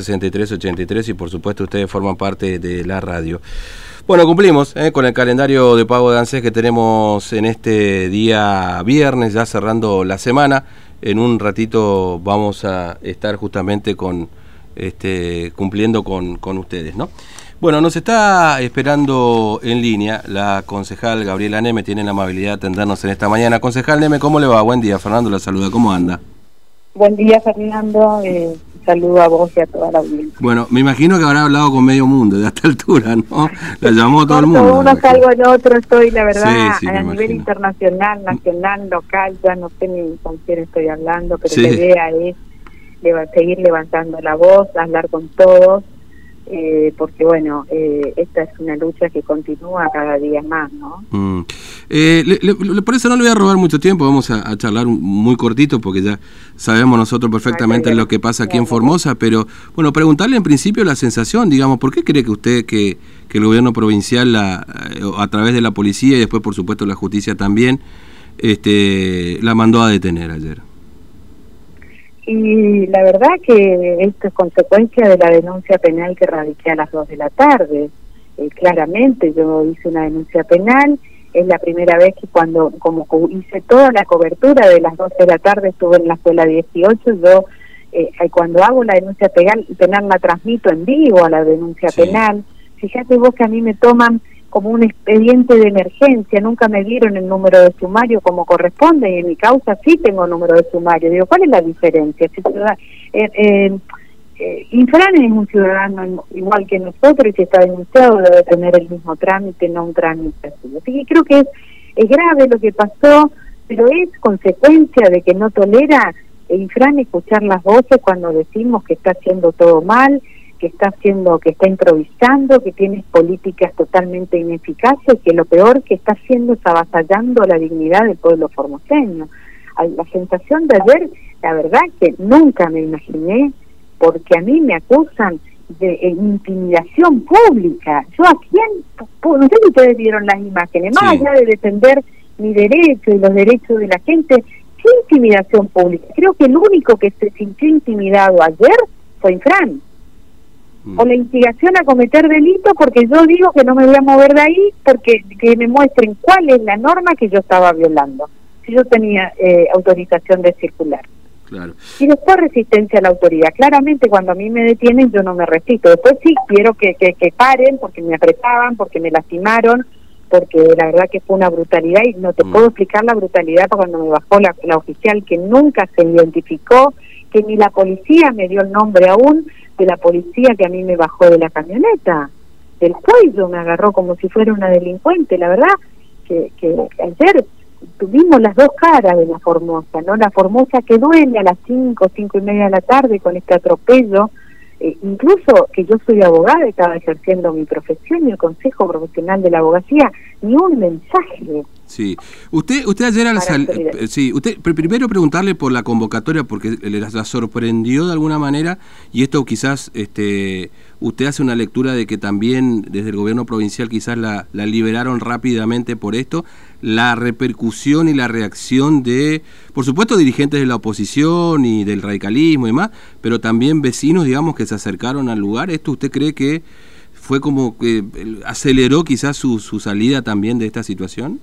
6383 y por supuesto ustedes forman parte de la radio. Bueno, cumplimos eh, con el calendario de pago de ANSES que tenemos en este día viernes, ya cerrando la semana. En un ratito vamos a estar justamente con este, cumpliendo con, con ustedes, ¿no? Bueno, nos está esperando en línea la concejal Gabriela Neme, tiene la amabilidad de atendernos en esta mañana. Concejal Neme, ¿cómo le va? Buen día, Fernando la saluda, ¿cómo anda? Buen día, Fernando. Eh, saludo a vos y a toda la audiencia. Bueno, me imagino que habrá hablado con medio mundo de esta altura, ¿no? La llamó todo el mundo. Uno salgo en otro, estoy, la verdad, a nivel internacional, nacional, local, ya no sé ni con quién estoy hablando, pero la idea es seguir levantando la voz, hablar con todos eh, porque bueno, eh, esta es una lucha que continúa cada día más, ¿no? Mm. Eh, por eso no le voy a robar mucho tiempo, vamos a, charlar muy cortito porque ya sabemos nosotros perfectamente lo que pasa aquí en Formosa, pero bueno, preguntarle en principio la sensación, digamos, ¿por qué cree que usted que, que el gobierno provincial la, a través de la policía y después por supuesto la justicia también este, la mandó a detener ayer? Y la verdad que esto es consecuencia de la denuncia penal que radiqué a las 2 de la tarde. Eh, claramente yo hice una denuncia penal, es la primera vez que cuando como hice toda la cobertura de las 12 de la tarde estuve en la escuela 18, yo eh, cuando hago la denuncia penal, penal la transmito en vivo a la denuncia penal. Fíjate vos que a mí me toman como un expediente de emergencia, nunca me dieron el número de sumario como corresponde y en mi causa sí tengo número de sumario. Digo, ¿cuál es la diferencia? Si, eh, eh, eh, Infran es un ciudadano igual que nosotros y si está denunciado debe tener el mismo trámite, no un trámite así. Así que creo que es, es grave lo que pasó, pero es consecuencia de que no tolera Infran escuchar las voces cuando decimos que está haciendo todo mal, que está haciendo, que está improvisando, que tiene políticas totalmente ineficaces, que lo peor que está haciendo es avasallando la dignidad del pueblo formoseño. La sensación de ayer, la verdad que nunca me imaginé, porque a mí me acusan de eh, intimidación pública. Yo a quién, no sé si ustedes vieron las imágenes, más allá de defender mi derecho y los derechos de la gente, ¿qué intimidación pública? Creo que el único que se sintió intimidado ayer fue Infran o la instigación a cometer delito porque yo digo que no me voy a mover de ahí porque que me muestren cuál es la norma que yo estaba violando, si yo tenía eh, autorización de circular. Claro. Y después resistencia a la autoridad. Claramente cuando a mí me detienen yo no me resisto. Después sí quiero que, que, que paren porque me apretaban, porque me lastimaron, porque la verdad que fue una brutalidad y no te mm. puedo explicar la brutalidad cuando me bajó la, la oficial que nunca se identificó, que ni la policía me dio el nombre aún, de la policía que a mí me bajó de la camioneta, del cuello, me agarró como si fuera una delincuente. La verdad que, que ayer tuvimos las dos caras de la Formosa, ¿no? La Formosa que duele a las cinco, cinco y media de la tarde con este atropello, eh, incluso que yo soy abogada estaba ejerciendo mi profesión y el Consejo Profesional de la Abogacía, ni un mensaje Sí. Usted, usted ayer al eh, sí, usted primero preguntarle por la convocatoria porque le la sorprendió de alguna manera y esto quizás este usted hace una lectura de que también desde el gobierno provincial quizás la, la liberaron rápidamente por esto, la repercusión y la reacción de, por supuesto, dirigentes de la oposición y del radicalismo y demás, pero también vecinos, digamos, que se acercaron al lugar. ¿Esto usted cree que fue como que aceleró quizás su, su salida también de esta situación?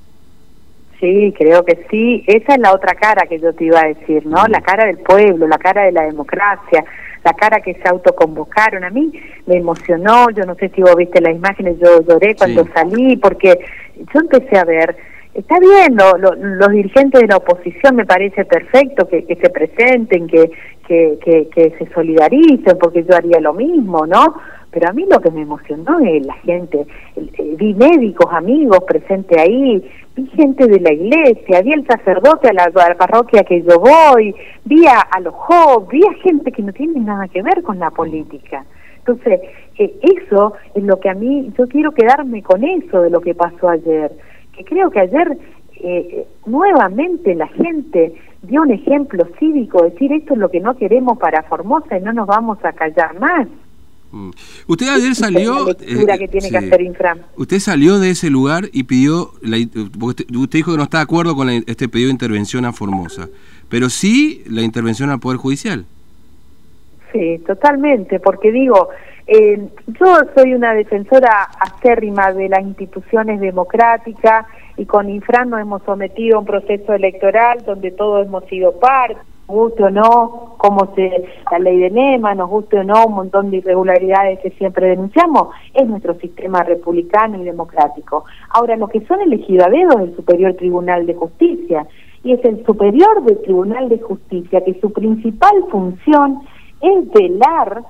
Sí, creo que sí. Esa es la otra cara que yo te iba a decir, ¿no? La cara del pueblo, la cara de la democracia, la cara que se autoconvocaron. A mí me emocionó, yo no sé si vos viste las imágenes, yo lloré cuando salí, porque yo empecé a ver, está bien, los dirigentes de la oposición me parece perfecto que, se presenten, que, se solidaricen, porque yo haría lo mismo, ¿no? pero a mí lo que me emocionó es la gente, vi médicos, amigos presentes ahí, vi gente de la iglesia, vi el sacerdote a la, parroquia que yo voy, vi a, los jóvenes, vi a gente que no tiene nada que ver con la política. Entonces, eh, eso es lo que a mí, yo quiero quedarme con eso de lo que pasó ayer, que creo que ayer eh, nuevamente la gente dio un ejemplo cívico, decir esto es lo que no queremos para Formosa y no nos vamos a callar más. Mm. Usted ayer salió. Eh, que tiene que hacer Infram. Usted salió de ese lugar y pidió. La, usted, dijo que no está de acuerdo con este pedido de intervención a Formosa, pero sí la intervención al Poder Judicial. Sí, totalmente, porque digo, eh, yo soy una defensora acérrima de las instituciones democráticas y con Infran nos hemos sometido a un proceso electoral donde todos hemos sido parte, guste o no, como se la ley de NEMA, nos guste o no, un montón de irregularidades que siempre denunciamos, es nuestro sistema republicano y democrático. Ahora, lo que son elegidos a dedo es el Superior Tribunal de Justicia, y es el Superior del Tribunal de Justicia que su principal función es velar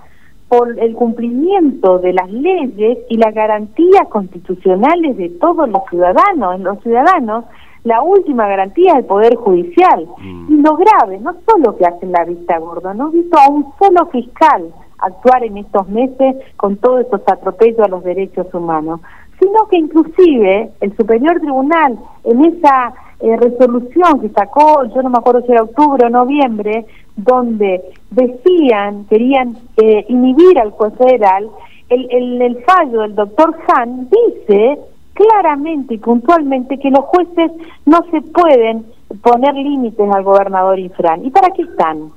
por el cumplimiento de las leyes y las garantías constitucionales de todos los ciudadanos. En los ciudadanos, la última garantía es el Poder Judicial. Mm. Y lo grave, no solo que hacen la vista gorda, no he visto a un solo fiscal actuar en estos meses con todos estos atropellos a los derechos humanos, sino que inclusive el Superior Tribunal en esa eh, resolución que sacó, yo no me acuerdo si era octubre o noviembre, donde decían, querían eh, inhibir al juez federal, el, el, el fallo del doctor Han dice claramente y puntualmente que los jueces no se pueden poner límites al gobernador Infran. ¿Y para qué están?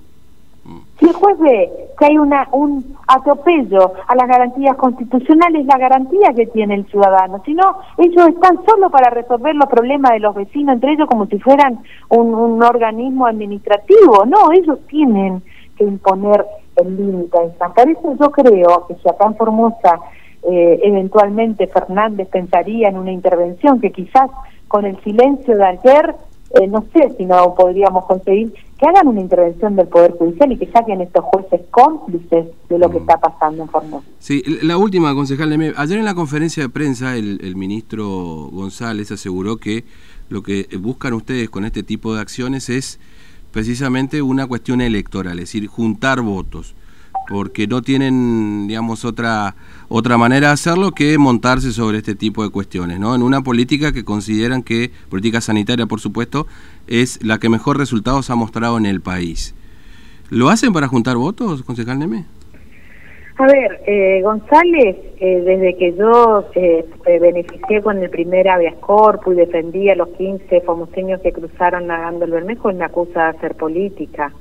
Si el juez ve que hay una, un atropello a las garantías constitucionales, la garantía que tiene el ciudadano, si no, ellos están solo para resolver los problemas de los vecinos, entre ellos como si fueran un, organismo administrativo, no, ellos tienen que imponer el límite. Por eso yo creo que si acá en Formosa eh, eventualmente Fernández pensaría en una intervención que quizás con el silencio de ayer eh, no sé si no podríamos conseguir que hagan una intervención del Poder Judicial y que saquen estos jueces cómplices de lo que mm. está pasando en Formosa. Sí, la última, concejal. Ayer en la conferencia de prensa el, ministro González aseguró que lo que buscan ustedes con este tipo de acciones es precisamente una cuestión electoral, es decir, juntar votos porque no tienen, digamos, otra, otra manera de hacerlo que montarse sobre este tipo de cuestiones, ¿no? En una política que consideran que, política sanitaria por supuesto, es la que mejor resultados ha mostrado en el país. ¿Lo hacen para juntar votos, concejal Neme? A ver, eh, González, eh, desde que yo eh, beneficié con el primer habeas corpus y defendí a los 15 famoseños que cruzaron nadando el Bermejo, me acusa de hacer política.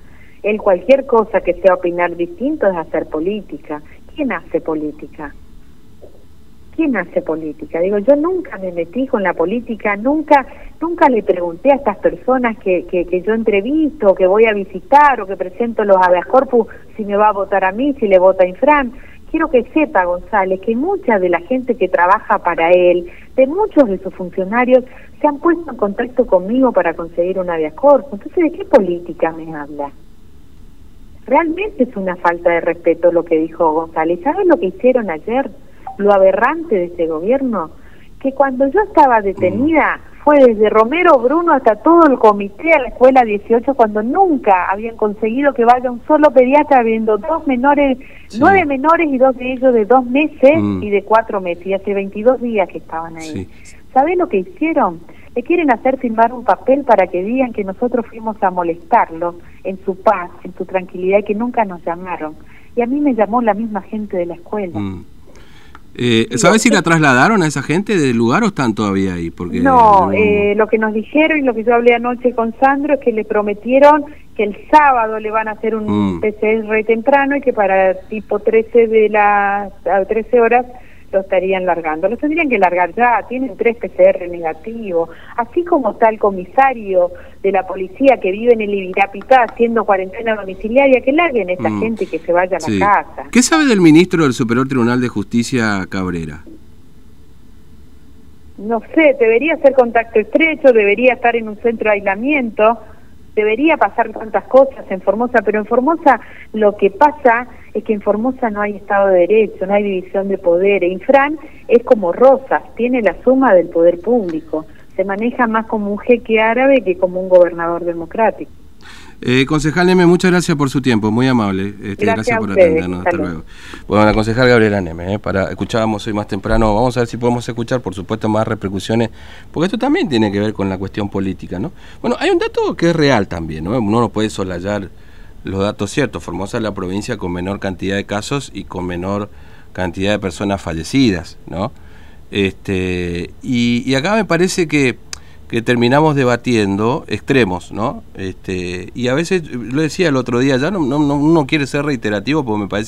Él cualquier cosa que sea opinar distinto es hacer política. ¿Quién hace política? ¿Quién hace política? Digo, yo nunca me metí con la política, nunca nunca le pregunté a estas personas que, que, que yo entrevisto, que voy a visitar o que presento los habeas corpus si me va a votar a mí, si le vota a Infran. Quiero que sepa, González, que mucha de la gente que trabaja para él, de muchos de sus funcionarios, se han puesto en contacto conmigo para conseguir un habeas corpus. Entonces, ¿de qué política me habla? Realmente es una falta de respeto lo que dijo González. ¿Saben lo que hicieron ayer? Lo aberrante de ese gobierno. Que cuando yo estaba detenida fue desde Romero Bruno hasta todo el comité a la escuela 18 cuando nunca habían conseguido que vaya un solo pediatra viendo dos menores, nueve menores y dos de ellos de dos meses mm. y de cuatro meses. Y hace 22 días que estaban ahí. ¿Saben lo que hicieron? le quieren hacer firmar un papel para que digan que nosotros fuimos a molestarlo en su paz, en su tranquilidad y que nunca nos llamaron. Y a mí me llamó la misma gente de la escuela. Mm. Eh, ¿Sabes si la trasladaron a esa gente del lugar o están todavía ahí? Porque no, eh, lo que nos dijeron y lo que yo hablé anoche con Sandro es que le prometieron que el sábado le van a hacer un mm. PCR temprano y que para tipo 13 de las 13 horas lo estarían largando. Lo tendrían que largar ya, tienen tres PCR negativos, así como está el comisario de la policía que vive en el Ibirapitá haciendo cuarentena domiciliaria, que larguen a esta mm. gente que se vaya a la casa. ¿Qué sabe del ministro del Superior Tribunal de Justicia Cabrera? No sé, debería ser contacto estrecho, debería estar en un centro de aislamiento, debería pasar tantas cosas en Formosa, pero en Formosa lo que pasa es que en Formosa no hay Estado de Derecho, no hay división de poder. E Infran es como Rosas, tiene la suma del poder público. Se maneja más como un jeque árabe que como un gobernador democrático. Eh, concejal Neme, muchas gracias por su tiempo, muy amable. Este, gracias, por atendernos. Hasta, luego. Bueno, la concejal Gabriela Neme, eh, para, escuchábamos hoy más temprano, vamos a ver si podemos escuchar, por supuesto, más repercusiones, porque esto también tiene que ver con la cuestión política, ¿no? Bueno, hay un dato que es real también, ¿no? Uno no puede soslayar los datos ciertos. Formosa es la provincia con menor cantidad de casos y con menor cantidad de personas fallecidas, ¿no? Este, y, y acá me parece que que terminamos debatiendo extremos, ¿no? Este, y a veces, lo decía el otro día, ya no, no, no, quiere ser reiterativo porque me parece